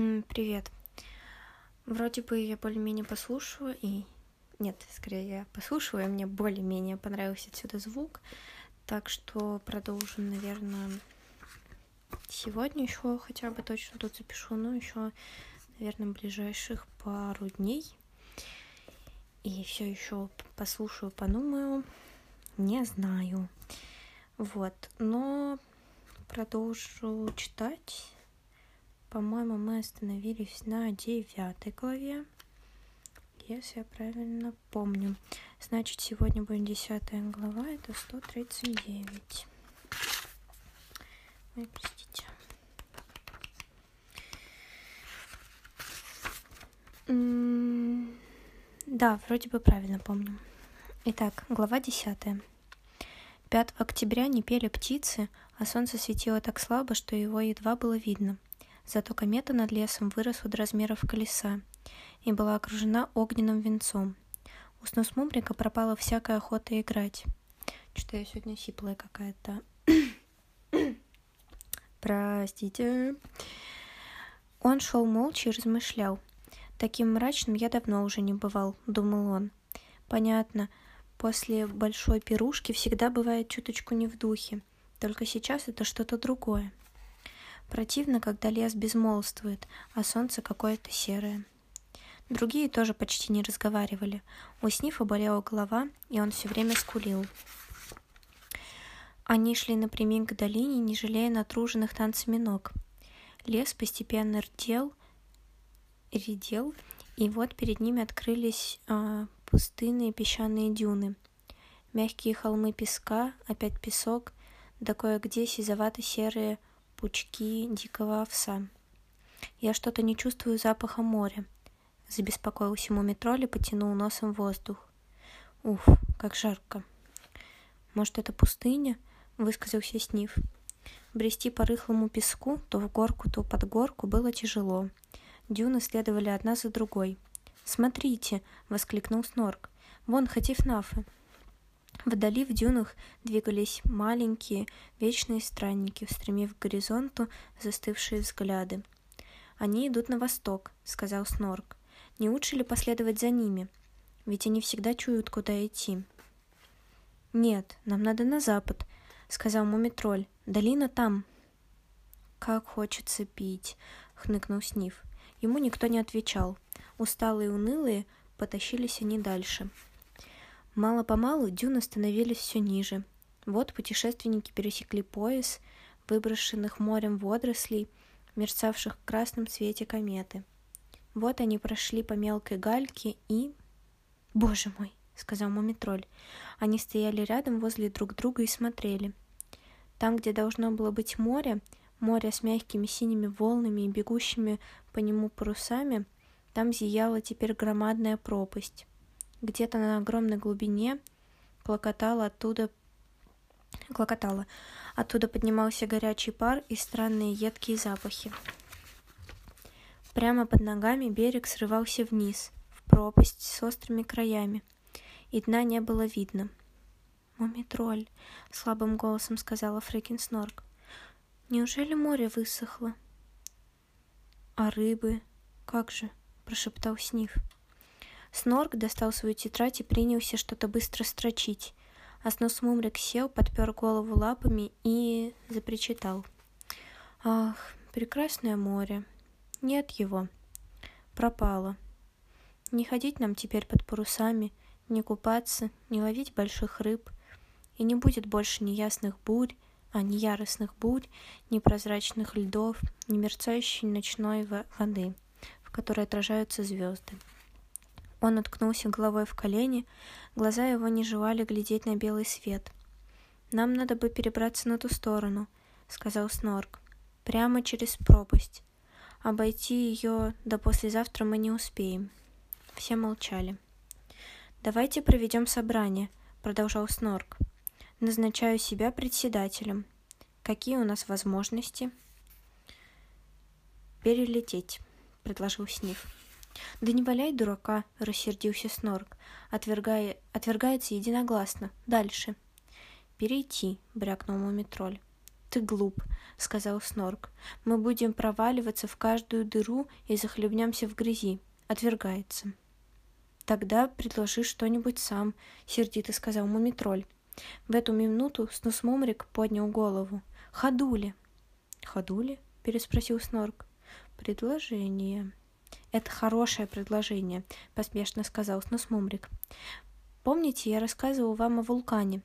Привет. Вроде бы я более-менее послушаю и... Нет, скорее я послушаю, и мне более-менее понравился отсюда звук. Так что продолжим, наверное, сегодня еще хотя бы точно тут запишу, но еще, наверное, ближайших пару дней. И все еще послушаю, подумаю. Не знаю. Вот, но продолжу читать. По-моему, мы остановились на девятой главе, если я правильно помню. Значит, сегодня будет десятая глава, это 139. Ой, простите. Да, вроде бы правильно помню. Итак, глава десятая. 5 октября не пели птицы, а солнце светило так слабо, что его едва было видно. Зато комета над лесом выросла до размеров колеса и была окружена огненным венцом. У Снусмумрика пропала всякая охота играть. Что-то я сегодня сиплая какая-то. Простите. Он шел молча и размышлял. Таким мрачным я давно уже не бывал, думал он. Понятно, после большой пирушки всегда бывает чуточку не в духе. Только сейчас это что-то другое. Противно, когда лес безмолвствует, а солнце какое-то серое. Другие тоже почти не разговаривали. У Снифа болела голова, и он все время скулил. Они шли напрямик к долине, не жалея натруженных танцами ног. Лес постепенно рдел, редел, и вот перед ними открылись э, пустынные песчаные дюны. Мягкие холмы песка, опять песок, да кое-где сизовато-серые пучки дикого овса. Я что-то не чувствую запаха моря. Забеспокоился мумитроль и потянул носом воздух. Уф, как жарко. Может, это пустыня? Высказался Сниф. Брести по рыхлому песку, то в горку, то под горку, было тяжело. Дюны следовали одна за другой. «Смотрите!» — воскликнул Снорк. «Вон Хатифнафы!» Вдали в дюнах двигались маленькие вечные странники, устремив к горизонту застывшие взгляды. «Они идут на восток», — сказал Снорк. «Не лучше ли последовать за ними? Ведь они всегда чуют, куда идти». «Нет, нам надо на запад», — сказал Мумитроль. «Долина там». «Как хочется пить», — хныкнул Сниф. Ему никто не отвечал. Усталые и унылые потащились они дальше. Мало-помалу дюны становились все ниже. Вот путешественники пересекли пояс, выброшенных морем водорослей, мерцавших в красном свете кометы. Вот они прошли по мелкой гальке и... «Боже мой!» — сказал Мумитроль. Они стояли рядом возле друг друга и смотрели. Там, где должно было быть море, море с мягкими синими волнами и бегущими по нему парусами, там зияла теперь громадная пропасть. Где-то на огромной глубине клокотало оттуда клокотало. Оттуда поднимался горячий пар и странные едкие запахи. Прямо под ногами берег срывался вниз, в пропасть с острыми краями, и дна не было видно. «Мумитроль», — слабым голосом сказала Фрекин Снорк. «Неужели море высохло?» «А рыбы? Как же?» — прошептал Сниф. Снорк достал свою тетрадь и принялся что-то быстро строчить. А Снусмумрик сел, подпер голову лапами и запричитал. «Ах, прекрасное море! Нет его. Пропало. Не ходить нам теперь под парусами, не купаться, не ловить больших рыб. И не будет больше ни ясных бурь, а ни яростных бурь, ни прозрачных льдов, ни мерцающей ночной воды, в которой отражаются звезды. Он уткнулся головой в колени, глаза его не желали глядеть на белый свет. «Нам надо бы перебраться на ту сторону», — сказал Снорк. «Прямо через пропасть. Обойти ее до послезавтра мы не успеем». Все молчали. «Давайте проведем собрание», — продолжал Снорк. «Назначаю себя председателем. Какие у нас возможности?» «Перелететь», — предложил Сниф. «Да не валяй дурака», — рассердился Снорк. Отвергая... «Отвергается единогласно. Дальше». «Перейти», — брякнул Мумитроль. Ты глуп, сказал Снорк. Мы будем проваливаться в каждую дыру и захлебнемся в грязи. Отвергается. Тогда предложи что-нибудь сам, сердито сказал Мумитроль. В эту минуту Снусмумрик поднял голову. Ходули. Ходули? переспросил Снорк. Предложение. Это хорошее предложение, поспешно сказал Снусмумрик. Помните, я рассказывал вам о вулкане.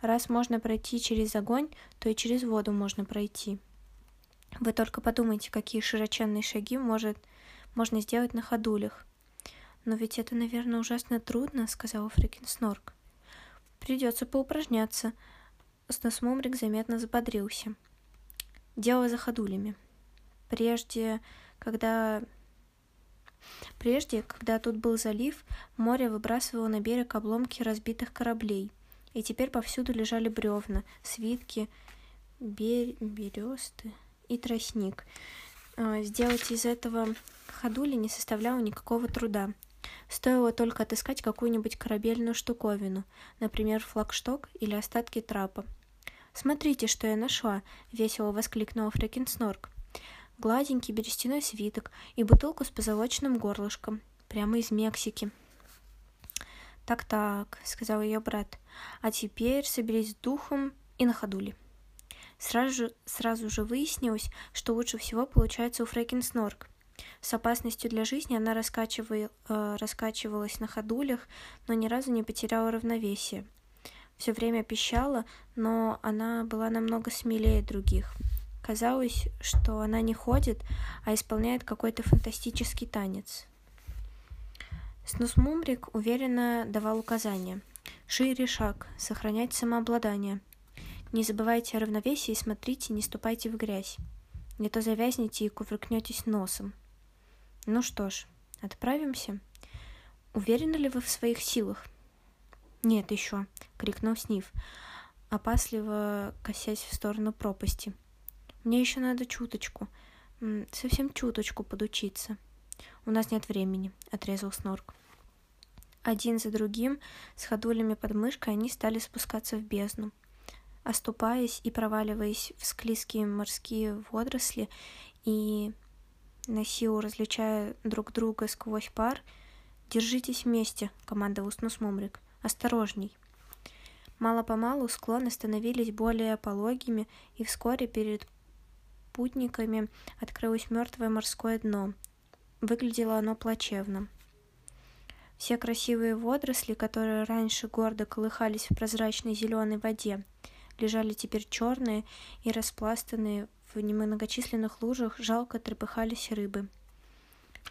Раз можно пройти через огонь, то и через воду можно пройти. Вы только подумайте, какие широченные шаги может, можно сделать на ходулях. Но ведь это, наверное, ужасно трудно, сказал Фрикин Снорк. Придется поупражняться. Сносмумрик заметно заподрился. Дело за ходулями. Прежде, когда Прежде, когда тут был залив, море выбрасывало на берег обломки разбитых кораблей – и теперь повсюду лежали бревна, свитки, бер... бересты и тростник. А, сделать из этого ходули не составляло никакого труда. Стоило только отыскать какую-нибудь корабельную штуковину, например, флагшток или остатки трапа. «Смотрите, что я нашла!» — весело воскликнула Фрекинснорк. Гладенький берестяной свиток и бутылку с позолоченным горлышком, прямо из Мексики. «Так-так», — сказал ее брат, — «а теперь соберись с духом и на ходули». Сразу же, сразу же выяснилось, что лучше всего получается у Фрекин Снорк. С опасностью для жизни она раскачивая, э, раскачивалась на ходулях, но ни разу не потеряла равновесие. Все время пищала, но она была намного смелее других. Казалось, что она не ходит, а исполняет какой-то фантастический танец. Снусмумрик уверенно давал указания. Шире шаг, сохранять самообладание. Не забывайте о равновесии и смотрите, не ступайте в грязь. Не то завязнете и кувыркнетесь носом. Ну что ж, отправимся. Уверены ли вы в своих силах? Нет еще, крикнул Снив, опасливо косясь в сторону пропасти. Мне еще надо чуточку, совсем чуточку подучиться. У нас нет времени, отрезал Снорк. Один за другим, с ходулями под мышкой, они стали спускаться в бездну. Оступаясь и проваливаясь в склизкие морские водоросли и на силу различая друг друга сквозь пар, «Держитесь вместе», — командовал Снусмумрик. «Осторожней». Мало-помалу склоны становились более пологими, и вскоре перед путниками открылось мертвое морское дно. Выглядело оно плачевно. Все красивые водоросли, которые раньше гордо колыхались в прозрачной зеленой воде, лежали теперь черные и распластанные в немногочисленных лужах жалко трепыхались рыбы.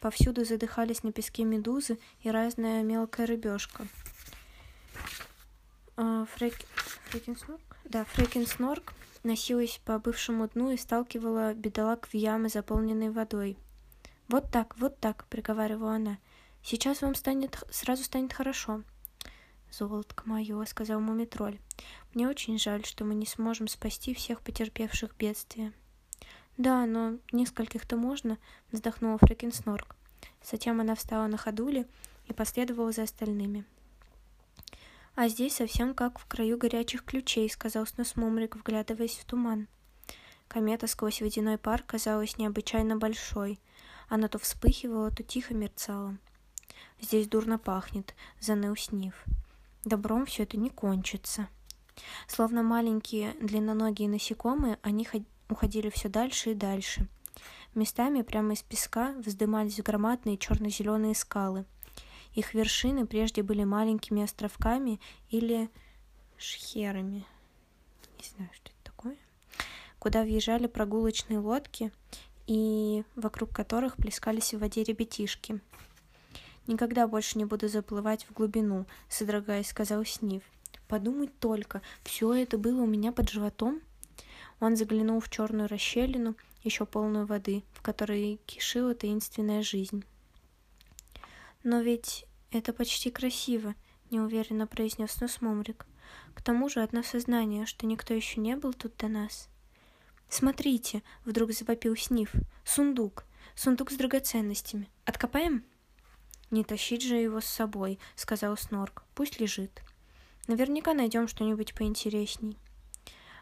Повсюду задыхались на песке медузы и разная мелкая рыбешка. А, Фрек... Фрекенснорк? Да, Фрекенснорк носилась по бывшему дну и сталкивала бедолаг в ямы, заполненные водой. «Вот так, вот так», — приговаривала она. Сейчас вам станет, сразу станет хорошо. Золотко мое, сказал Мумитроль. Мне очень жаль, что мы не сможем спасти всех потерпевших бедствия. Да, но нескольких-то можно, вздохнула Фрекенснорк. Затем она встала на ходуле и последовала за остальными. «А здесь совсем как в краю горячих ключей», — сказал Снусмумрик, вглядываясь в туман. Комета сквозь водяной пар казалась необычайно большой. Она то вспыхивала, то тихо мерцала. Здесь дурно пахнет, заныл Снив. Добром все это не кончится. Словно маленькие длинноногие насекомые, они уходили все дальше и дальше. Местами прямо из песка вздымались громадные черно-зеленые скалы. Их вершины прежде были маленькими островками или шхерами. Не знаю, что это такое. Куда въезжали прогулочные лодки и вокруг которых плескались в воде ребятишки. Никогда больше не буду заплывать в глубину, содрогаясь, сказал Снив. Подумать только, все это было у меня под животом. Он заглянул в черную расщелину, еще полную воды, в которой кишила таинственная жизнь. Но ведь это почти красиво, неуверенно произнес Носмумрик. К тому же одно сознание, что никто еще не был тут до нас. Смотрите, вдруг завопил Снив. Сундук. Сундук с драгоценностями. Откопаем? «Не тащить же его с собой», — сказал Снорк. «Пусть лежит. Наверняка найдем что-нибудь поинтересней».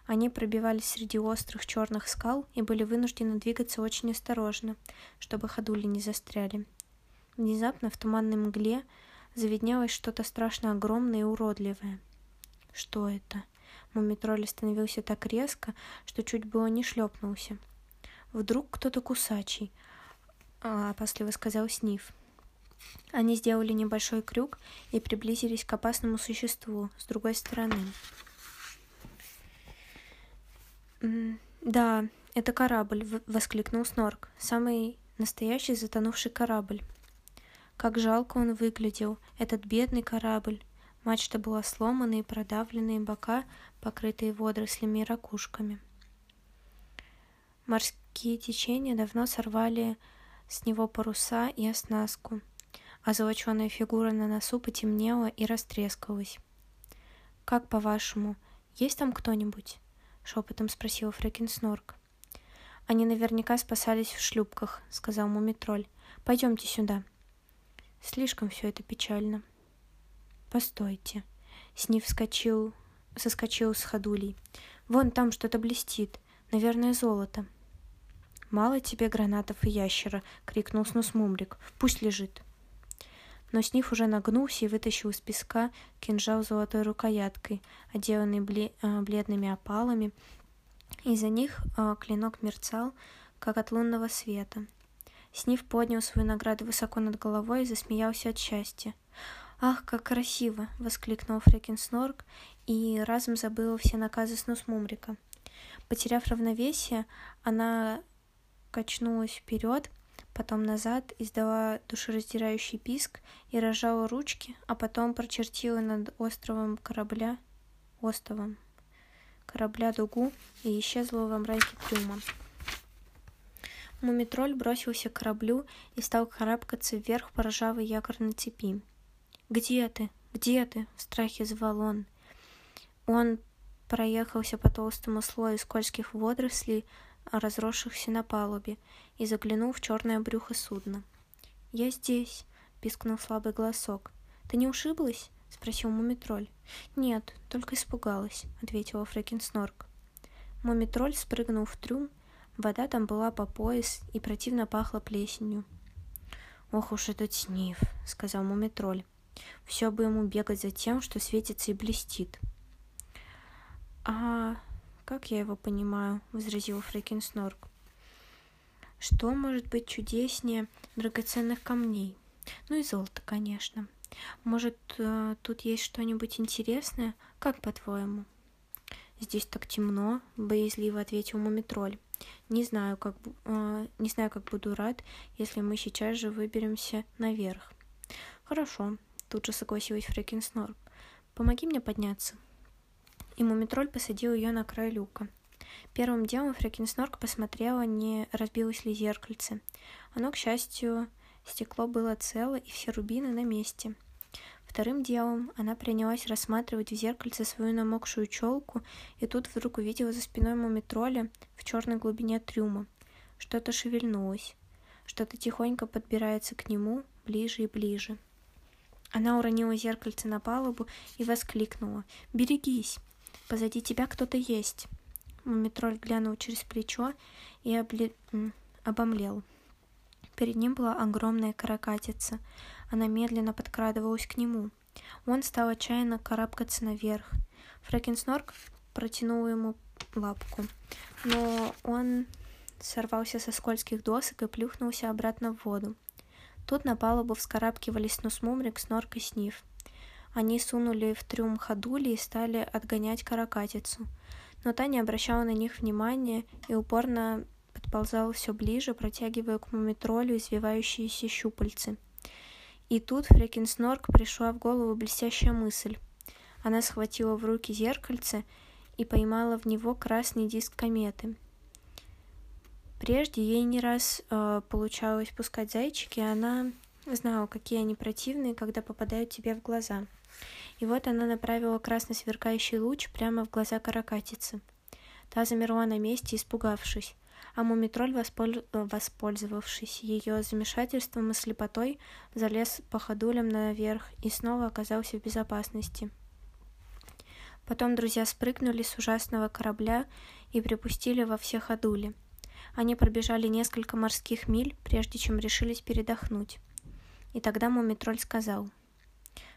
Они пробивались среди острых черных скал и были вынуждены двигаться очень осторожно, чтобы ходули не застряли. Внезапно в туманной мгле завиднелось что-то страшно огромное и уродливое. Что это? Мумитроль остановился так резко, что чуть было не шлепнулся. Вдруг кто-то кусачий, а, опасливо сказал Сниф. Они сделали небольшой крюк и приблизились к опасному существу с другой стороны. «Да, это корабль», — воскликнул Снорк. «Самый настоящий затонувший корабль». Как жалко он выглядел, этот бедный корабль. Мачта была сломана и продавленные бока, покрытые водорослями и ракушками. Морские течения давно сорвали с него паруса и оснастку, а золоченая фигура на носу потемнела и растрескалась. «Как по-вашему, есть там кто-нибудь?» — шепотом спросил Фрекенснорк. «Они наверняка спасались в шлюпках», — сказал Мумитроль. «Пойдемте сюда». Слишком все это печально. «Постойте». Снив вскочил, соскочил с ходулей. «Вон там что-то блестит. Наверное, золото». «Мало тебе гранатов и ящера!» — крикнул Снус Мумрик. «Пусть лежит!» Но Сниф уже нагнулся и вытащил из песка кинжал с золотой рукояткой, отделанный бле- э, бледными опалами. Из-за них э, клинок мерцал, как от лунного света. Сниф поднял свою награду высоко над головой и засмеялся от счастья. «Ах, как красиво!» — воскликнул Фрекин Снорк и разом забыла все наказы Снус Мумрика. Потеряв равновесие, она качнулась вперед, потом назад, издала душераздирающий писк и разжала ручки, а потом прочертила над островом корабля, островом корабля дугу и исчезла во мраке трюма. Мумитроль бросился к кораблю и стал карабкаться вверх по ржавой якорной цепи. «Где ты? Где ты?» — в страхе звал он. Он проехался по толстому слою скользких водорослей, разросшихся на палубе, и заглянул в черное брюхо судна. «Я здесь», — пискнул слабый голосок. «Ты не ушиблась?» — спросил Мумитроль. «Нет, только испугалась», — ответила Фрекин Снорк. Мумитроль спрыгнул в трюм, вода там была по пояс и противно пахла плесенью. «Ох уж этот снив», — сказал Мумитроль. «Все бы ему бегать за тем, что светится и блестит». «А как я его понимаю?» — возразил Фрекин Снорк. «Что может быть чудеснее драгоценных камней? Ну и золото, конечно. Может, э, тут есть что-нибудь интересное? Как по-твоему?» «Здесь так темно», — боязливо ответил Мумитроль. «Не знаю, как, э, не знаю, как буду рад, если мы сейчас же выберемся наверх». «Хорошо», — тут же согласилась Фрекин Снорк. «Помоги мне подняться» и Мумитроль посадил ее на край люка. Первым делом Фрекинснорк посмотрела, не разбилось ли зеркальце. Оно, к счастью, стекло было цело и все рубины на месте. Вторым делом она принялась рассматривать в зеркальце свою намокшую челку, и тут вдруг увидела за спиной мумитроля в черной глубине трюма. Что-то шевельнулось. Что-то тихонько подбирается к нему ближе и ближе. Она уронила зеркальце на палубу и воскликнула «Берегись!» Позади тебя кто-то есть. Мумитроль глянул через плечо и обле... обомлел. Перед ним была огромная каракатица. Она медленно подкрадывалась к нему. Он стал отчаянно карабкаться наверх. Фрэкенснорк протянул ему лапку, но он сорвался со скользких досок и плюхнулся обратно в воду. Тут на палубу вскарабкивались Нусмумрик, Снорк и Сниф. Они сунули в трюм ходули и стали отгонять каракатицу. Но та не обращала на них внимания и упорно подползала все ближе, протягивая к мумитролю извивающиеся щупальцы. И тут Фрекинснорк пришла в голову блестящая мысль. Она схватила в руки зеркальце и поймала в него красный диск кометы. Прежде ей не раз э, получалось пускать зайчики, и она знала, какие они противные, когда попадают тебе в глаза — и вот она направила красно сверкающий луч прямо в глаза каракатицы. Та замерла на месте, испугавшись, а мумитроль, восполь... воспользовавшись ее замешательством и слепотой, залез по ходулям наверх и снова оказался в безопасности. Потом друзья спрыгнули с ужасного корабля и припустили во все ходули. Они пробежали несколько морских миль, прежде чем решились передохнуть. И тогда Мумитроль сказал,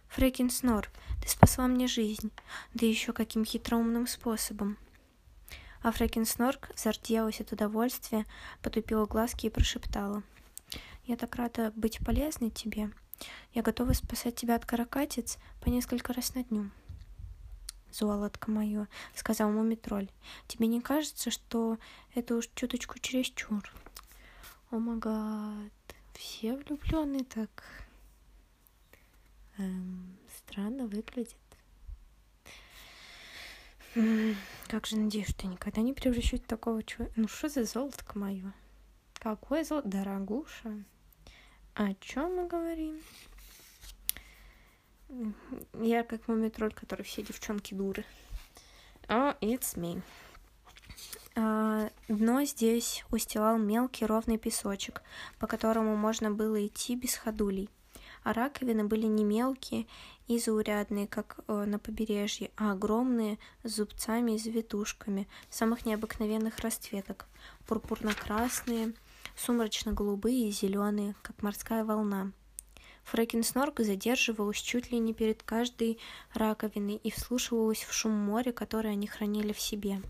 «Фрекин Снор, ты спасла мне жизнь, да еще каким хитроумным способом». А Фрекин Снорк зарделась от удовольствия, потупила глазки и прошептала, «Я так рада быть полезной тебе. Я готова спасать тебя от каракатиц по несколько раз на дню». «Золотко мое», — сказал Мумитроль, — «тебе не кажется, что это уж чуточку чересчур?» «О магад, все влюбленные так эм, странно выглядят». Как же надеюсь, что я никогда не превращусь в такого человека. Ну что за золотко мое? Какое золото? Дорогуша. О чем мы говорим? Я как мумитроль, который все девчонки дуры. Oh, it's me. А, дно здесь устилал мелкий ровный песочек, по которому можно было идти без ходулей. А раковины были не мелкие и заурядные, как э, на побережье, а огромные, с зубцами и завитушками, самых необыкновенных расцветок. Пурпурно-красные, сумрачно-голубые и зеленые, как морская волна. Фрэкинснорк задерживалась чуть ли не перед каждой раковиной и вслушивалась в шум моря, который они хранили в себе.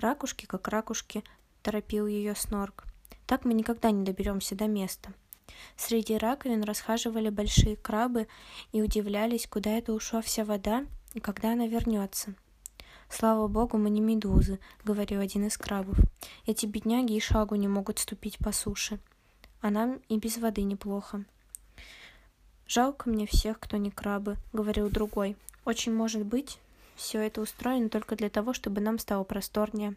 «Ракушки, как ракушки», — торопил ее Снорк. «Так мы никогда не доберемся до места». Среди раковин расхаживали большие крабы и удивлялись, куда это ушла вся вода и когда она вернется. «Слава богу, мы не медузы», — говорил один из крабов. «Эти бедняги и шагу не могут ступить по суше. А нам и без воды неплохо». «Жалко мне всех, кто не крабы», — говорил другой. «Очень может быть, все это устроено только для того, чтобы нам стало просторнее».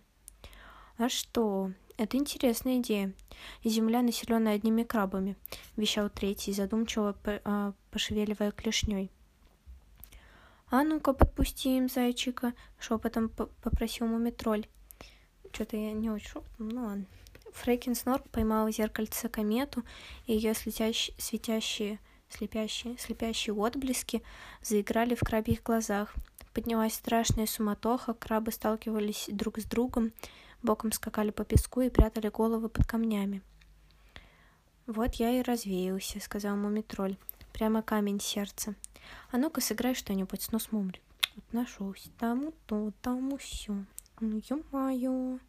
«А что? Это интересная идея. Земля, населенная одними крабами», — вещал третий, задумчиво а, пошевеливая клешней. «А ну-ка, подпусти им зайчика», — шепотом попросил мумитроль. Что-то я не очень ну ладно. Фрейкин Снорк поймал зеркальце комету, и ее светящие Слепящие, слепящие отблески заиграли в крабьих глазах. Поднялась страшная суматоха, крабы сталкивались друг с другом, боком скакали по песку и прятали головы под камнями. «Вот я и развеялся», — сказал Мумитроль. «Прямо камень сердца. А ну-ка сыграй что-нибудь с нос Мумри». Вот нашелся. Тому то, тому все. Ну, ё-моё.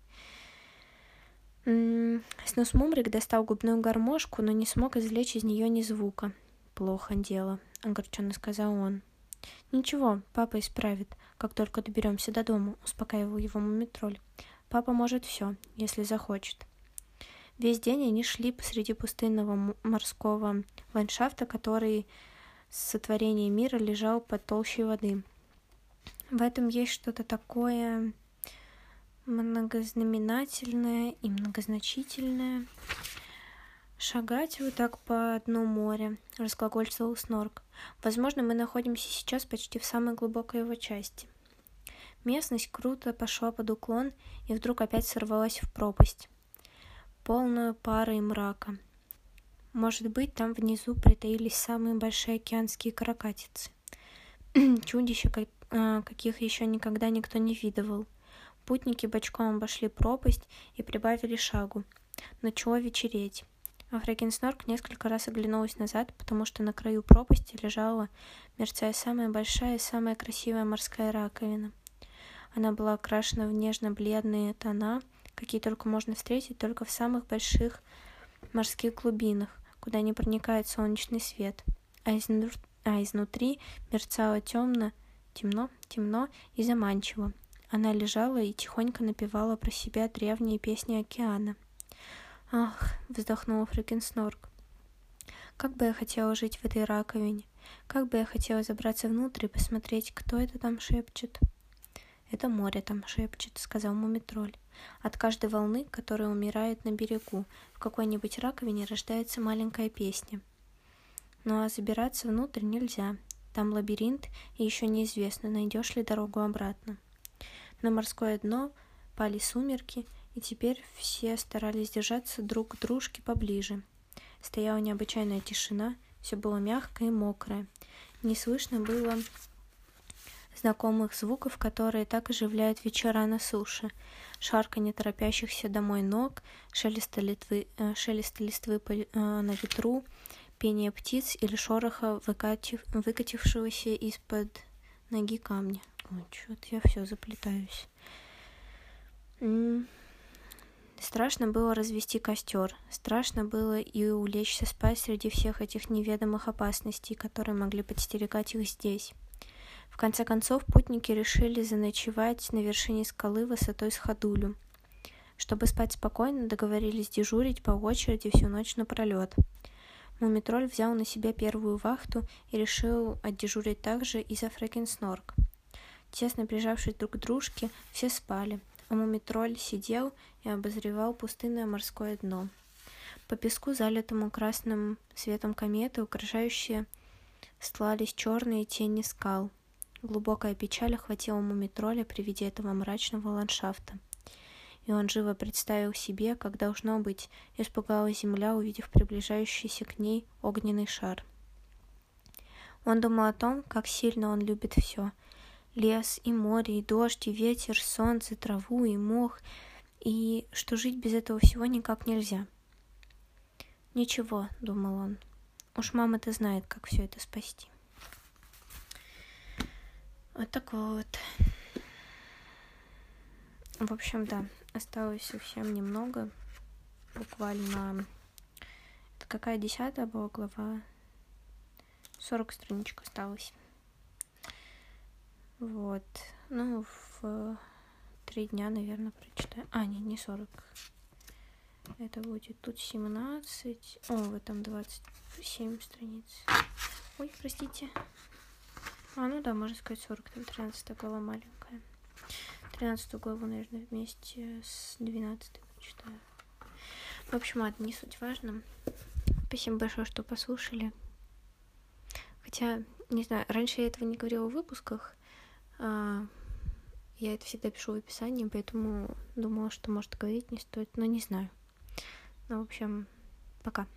Снос Мумрик достал губную гармошку, но не смог извлечь из нее ни звука плохо дело огорченно сказал он ничего папа исправит как только доберемся до дома успокаивал его мумитроль папа может все если захочет. Весь день они шли посреди пустынного морского ландшафта который с сотворения мира лежал под толщей воды. В этом есть что-то такое многознаменательное и многозначительное. Шагать вот так по дну моря разглагольствовал снорк. Возможно мы находимся сейчас почти в самой глубокой его части местность круто пошла под уклон и вдруг опять сорвалась в пропасть полную пары и мрака. Может быть там внизу притаились самые большие океанские каракатицы. Чудища а, каких еще никогда никто не видывал. Путники бочком обошли пропасть и прибавили шагу. Начало вечереть? А Фрекенснорк несколько раз оглянулась назад, потому что на краю пропасти лежала, мерцая самая большая и самая красивая морская раковина. Она была окрашена в нежно-бледные тона, какие только можно встретить только в самых больших морских глубинах, куда не проникает солнечный свет, а, изнур... а изнутри мерцало темно, темно, темно и заманчиво. Она лежала и тихонько напевала про себя древние песни океана — Ах, вздохнула Фрикенснорк. Как бы я хотела жить в этой раковине. Как бы я хотела забраться внутрь и посмотреть, кто это там шепчет. Это море там шепчет, сказал Мумитроль. От каждой волны, которая умирает на берегу, в какой-нибудь раковине рождается маленькая песня. Ну а забираться внутрь нельзя. Там лабиринт, и еще неизвестно, найдешь ли дорогу обратно. На морское дно пали сумерки, и теперь все старались держаться друг к дружке поближе. Стояла необычайная тишина, все было мягкое и мокрое. Не слышно было знакомых звуков, которые так оживляют вечера на суше. Шарканье торопящихся домой ног, шелеста, литвы, э, шелеста листвы по, э, на ветру, пение птиц или шороха, выкатив, выкатившегося из-под ноги камня. Ой, что-то я все заплетаюсь. Страшно было развести костер, страшно было и улечься спать среди всех этих неведомых опасностей, которые могли подстерегать их здесь. Конце концов, путники решили заночевать на вершине скалы высотой с ходулю. Чтобы спать спокойно, договорились дежурить по очереди всю ночь напролет. Мумитроль взял на себя первую вахту и решил отдежурить также и за Фрэкенснорк. Тесно прижавшись друг к дружке, все спали, а мумитроль сидел и обозревал пустынное морское дно. По песку, залитому красным светом кометы, украшающие стлались черные тени скал. Глубокая печаль охватила мумитроля при виде этого мрачного ландшафта. И он живо представил себе, как должно быть, испугалась земля, увидев приближающийся к ней огненный шар. Он думал о том, как сильно он любит все — лес, и море, и дождь, и ветер, солнце, траву, и мох, и что жить без этого всего никак нельзя. Ничего, думал он, уж мама-то знает, как все это спасти. Вот так вот. В общем, да, осталось совсем немного. Буквально... Это какая десятая была глава? 40 страничек осталось. Вот. Ну, в три дня, наверное, прочитаю. А, нет, не 40. Это будет тут 17. О, в этом 27 страниц. Ой, простите. А, ну да, можно сказать 40. Там 13 глава маленькая. 13 главу, наверное, вместе с 12 прочитаю. В общем, это не суть важно. Спасибо большое, что послушали. Хотя, не знаю, раньше я этого не говорила в выпусках, а, я это всегда пишу в описании, поэтому думала, что, может, говорить не стоит, но не знаю. Ну, в общем, пока.